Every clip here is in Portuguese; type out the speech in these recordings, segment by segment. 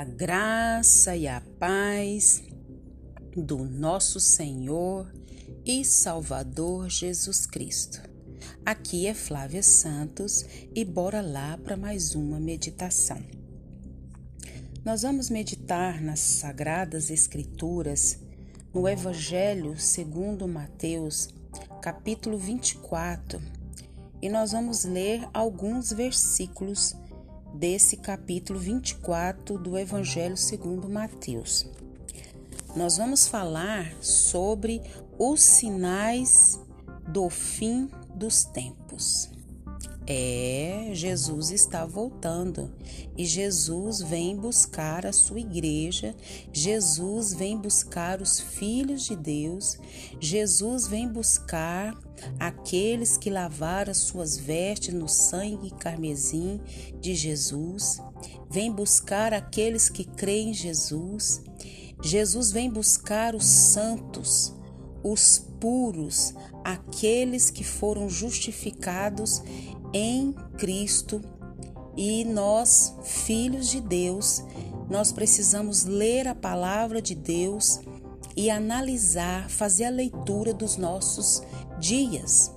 A graça e a paz do nosso Senhor e Salvador Jesus Cristo. Aqui é Flávia Santos e bora lá para mais uma meditação. Nós vamos meditar nas Sagradas Escrituras no Evangelho segundo Mateus, capítulo 24, e nós vamos ler alguns versículos desse capítulo 24 do Evangelho segundo Mateus. Nós vamos falar sobre os sinais do fim dos tempos. É, Jesus está voltando. E Jesus vem buscar a sua igreja, Jesus vem buscar os filhos de Deus, Jesus vem buscar aqueles que lavaram as suas vestes no sangue carmesim de Jesus, vem buscar aqueles que creem em Jesus. Jesus vem buscar os santos, os puros, aqueles que foram justificados em Cristo. E nós, filhos de Deus, nós precisamos ler a palavra de Deus e analisar, fazer a leitura dos nossos dias.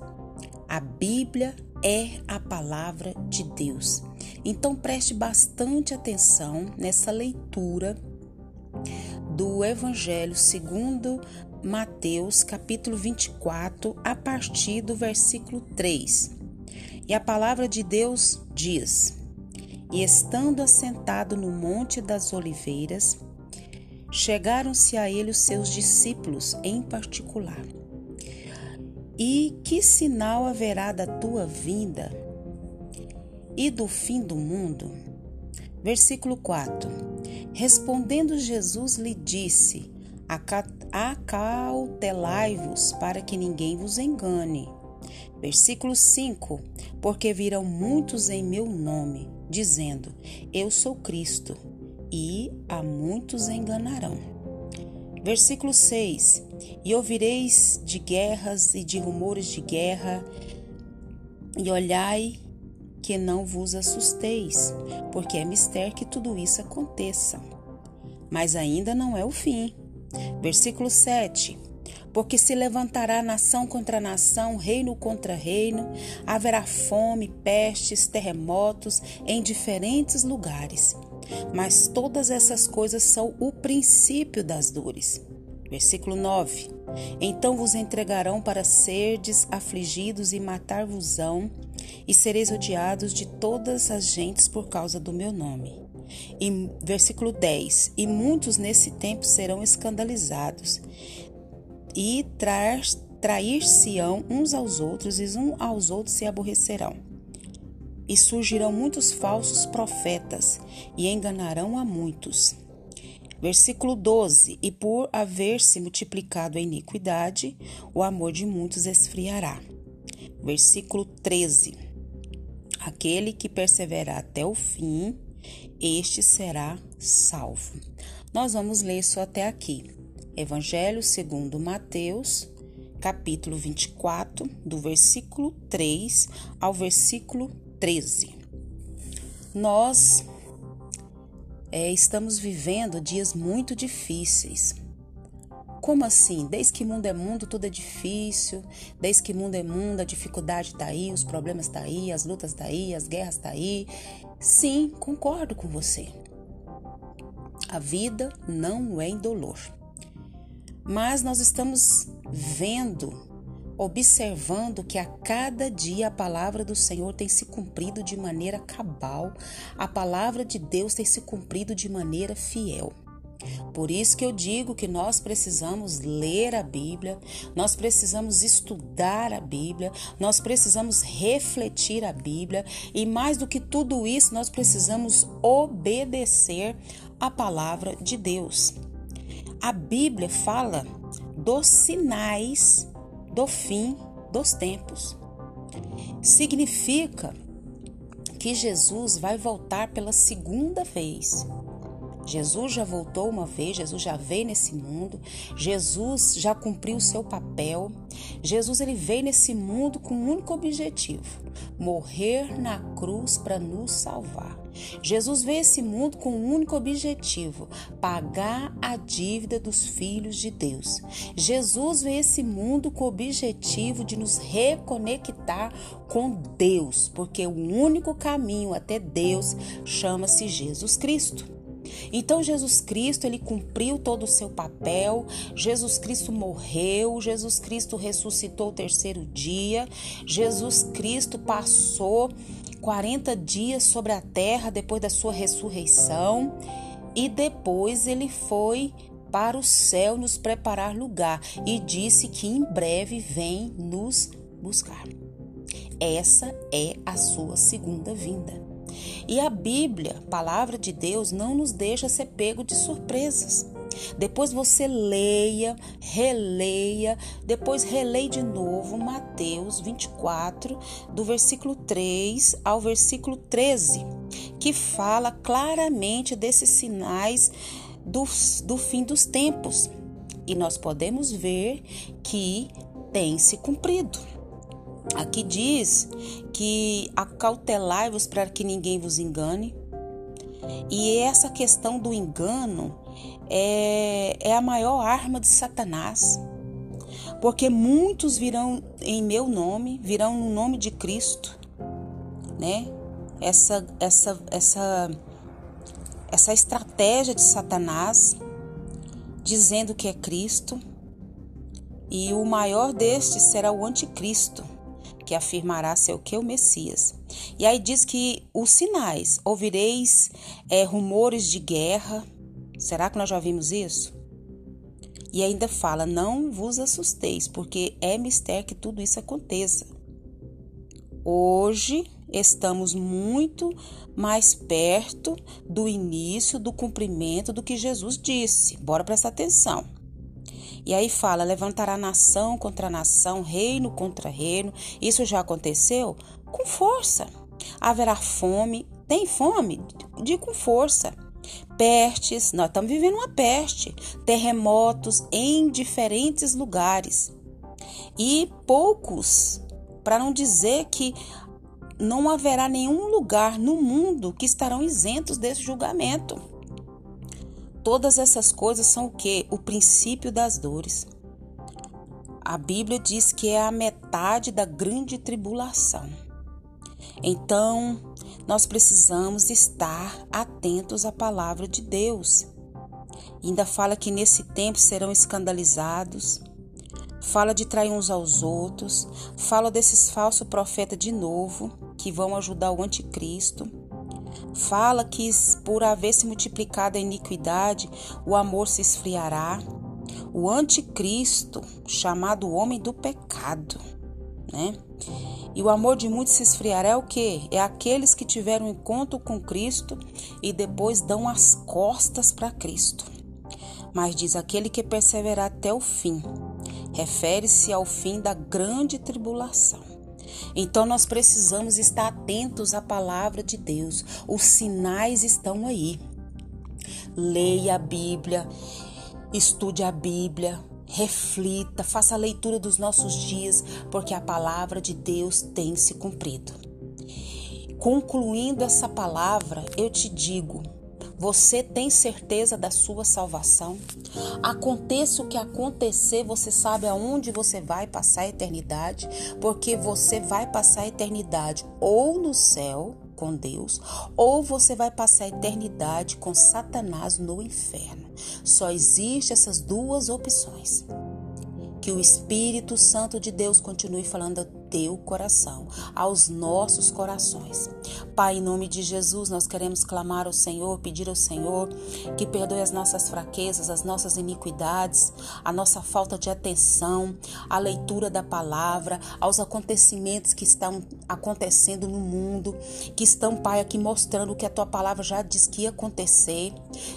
A Bíblia é a palavra de Deus. Então preste bastante atenção nessa leitura do Evangelho segundo Mateus, capítulo 24, a partir do versículo 3. E a palavra de Deus diz: E estando assentado no Monte das Oliveiras, chegaram-se a ele os seus discípulos em particular e que sinal haverá da tua vinda e do fim do mundo? Versículo 4: Respondendo Jesus lhe disse: Acautelai-vos para que ninguém vos engane. Versículo 5: Porque virão muitos em meu nome, dizendo: Eu sou Cristo, e a muitos enganarão. Versículo 6: E ouvireis de guerras e de rumores de guerra, e olhai que não vos assusteis, porque é mistério que tudo isso aconteça. Mas ainda não é o fim. Versículo 7: porque se levantará nação contra nação, reino contra reino, haverá fome, pestes, terremotos em diferentes lugares. Mas todas essas coisas são o princípio das dores. Versículo 9: Então vos entregarão para serdes afligidos e matar-vos-ão, e sereis odiados de todas as gentes por causa do meu nome. E versículo 10: E muitos nesse tempo serão escandalizados, e trair-se-ão uns aos outros, e uns aos outros se aborrecerão. E surgirão muitos falsos profetas, e enganarão a muitos. Versículo 12: E por haver se multiplicado a iniquidade, o amor de muitos esfriará. Versículo 13: Aquele que perseverar até o fim, este será salvo. Nós vamos ler só até aqui. Evangelho segundo Mateus, capítulo 24, do versículo 3 ao versículo 13. Nós é, estamos vivendo dias muito difíceis. Como assim? Desde que mundo é mundo, tudo é difícil. Desde que mundo é mundo, a dificuldade está aí, os problemas tá aí, as lutas estão tá aí, as guerras tá aí. Sim, concordo com você. A vida não é indolor mas nós estamos vendo, observando que a cada dia a palavra do Senhor tem se cumprido de maneira cabal, a palavra de Deus tem se cumprido de maneira fiel. Por isso que eu digo que nós precisamos ler a Bíblia, nós precisamos estudar a Bíblia, nós precisamos refletir a Bíblia e mais do que tudo isso, nós precisamos obedecer a palavra de Deus. A Bíblia fala dos sinais do fim dos tempos. Significa que Jesus vai voltar pela segunda vez. Jesus já voltou uma vez, Jesus já veio nesse mundo, Jesus já cumpriu o seu papel. Jesus ele veio nesse mundo com um único objetivo: morrer na cruz para nos salvar. Jesus veio esse mundo com um único objetivo: pagar a dívida dos filhos de Deus. Jesus veio esse mundo com o objetivo de nos reconectar com Deus, porque o único caminho até Deus chama-se Jesus Cristo. Então Jesus Cristo, ele cumpriu todo o seu papel. Jesus Cristo morreu, Jesus Cristo ressuscitou o terceiro dia. Jesus Cristo passou 40 dias sobre a terra depois da sua ressurreição e depois ele foi para o céu nos preparar lugar e disse que em breve vem nos buscar. Essa é a sua segunda vinda. E a Bíblia, palavra de Deus, não nos deixa ser pego de surpresas. Depois você leia, releia, depois releia de novo Mateus 24, do versículo 3 ao versículo 13, que fala claramente desses sinais do, do fim dos tempos. E nós podemos ver que tem se cumprido. Aqui diz que acautelai-vos para que ninguém vos engane. E essa questão do engano é, é a maior arma de Satanás. Porque muitos virão em meu nome, virão no nome de Cristo, né? Essa, essa, essa, essa estratégia de Satanás, dizendo que é Cristo, e o maior destes será o anticristo que afirmará ser o que? O Messias. E aí diz que os sinais, ouvireis é, rumores de guerra. Será que nós já vimos isso? E ainda fala: não vos assusteis, porque é mistério que tudo isso aconteça. Hoje estamos muito mais perto do início do cumprimento do que Jesus disse. Bora prestar atenção. E aí fala: levantará nação contra nação, reino contra reino. Isso já aconteceu? Com força. Haverá fome. Tem fome? De com força. Pestes, nós estamos vivendo uma peste, terremotos em diferentes lugares. E poucos, para não dizer que não haverá nenhum lugar no mundo que estarão isentos desse julgamento. Todas essas coisas são o que? O princípio das dores. A Bíblia diz que é a metade da grande tribulação. Então, nós precisamos estar atentos à palavra de Deus. Ainda fala que nesse tempo serão escandalizados, fala de trair uns aos outros, fala desses falsos profetas de novo que vão ajudar o anticristo Fala que por haver se multiplicado a iniquidade, o amor se esfriará. O anticristo, chamado homem do pecado, né? E o amor de muitos se esfriará é o que? É aqueles que tiveram encontro com Cristo e depois dão as costas para Cristo. Mas diz aquele que perseverar até o fim. Refere-se ao fim da grande tribulação. Então nós precisamos estar atentos à palavra de Deus. Os sinais estão aí. Leia a Bíblia, estude a Bíblia, reflita, faça a leitura dos nossos dias, porque a palavra de Deus tem se cumprido. Concluindo essa palavra, eu te digo: você tem certeza da sua salvação? Aconteça o que acontecer, você sabe aonde você vai passar a eternidade, porque você vai passar a eternidade ou no céu com Deus, ou você vai passar a eternidade com Satanás no inferno. Só existe essas duas opções. Que o Espírito Santo de Deus continue falando teu coração, aos nossos corações. Pai, em nome de Jesus, nós queremos clamar ao Senhor, pedir ao Senhor que perdoe as nossas fraquezas, as nossas iniquidades, a nossa falta de atenção, a leitura da palavra, aos acontecimentos que estão acontecendo no mundo, que estão, Pai, aqui mostrando o que a tua palavra já diz que ia acontecer.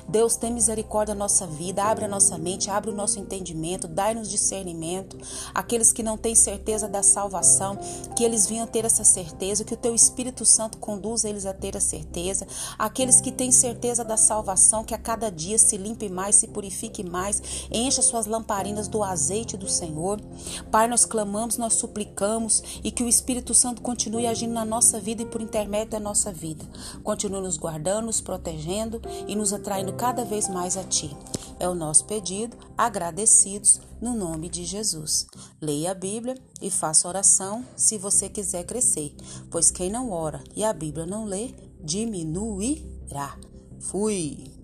Deus, tem misericórdia da nossa vida, abre a nossa mente, abre o nosso entendimento, dai-nos discernimento. Aqueles que não têm certeza da salvação, que eles venham ter essa certeza, que o teu Espírito Santo conduza eles a ter a certeza. Aqueles que têm certeza da salvação, que a cada dia se limpe mais, se purifique mais, encha suas lamparinas do azeite do Senhor. Pai, nós clamamos, nós suplicamos e que o Espírito Santo continue agindo na nossa vida e por intermédio da nossa vida. Continue nos guardando, nos protegendo e nos atraindo cada vez mais a Ti. É o nosso pedido, agradecidos no nome de Jesus. Leia a Bíblia e faça oração se você quiser crescer, pois quem não ora e a Bíblia não lê, diminuirá. Fui!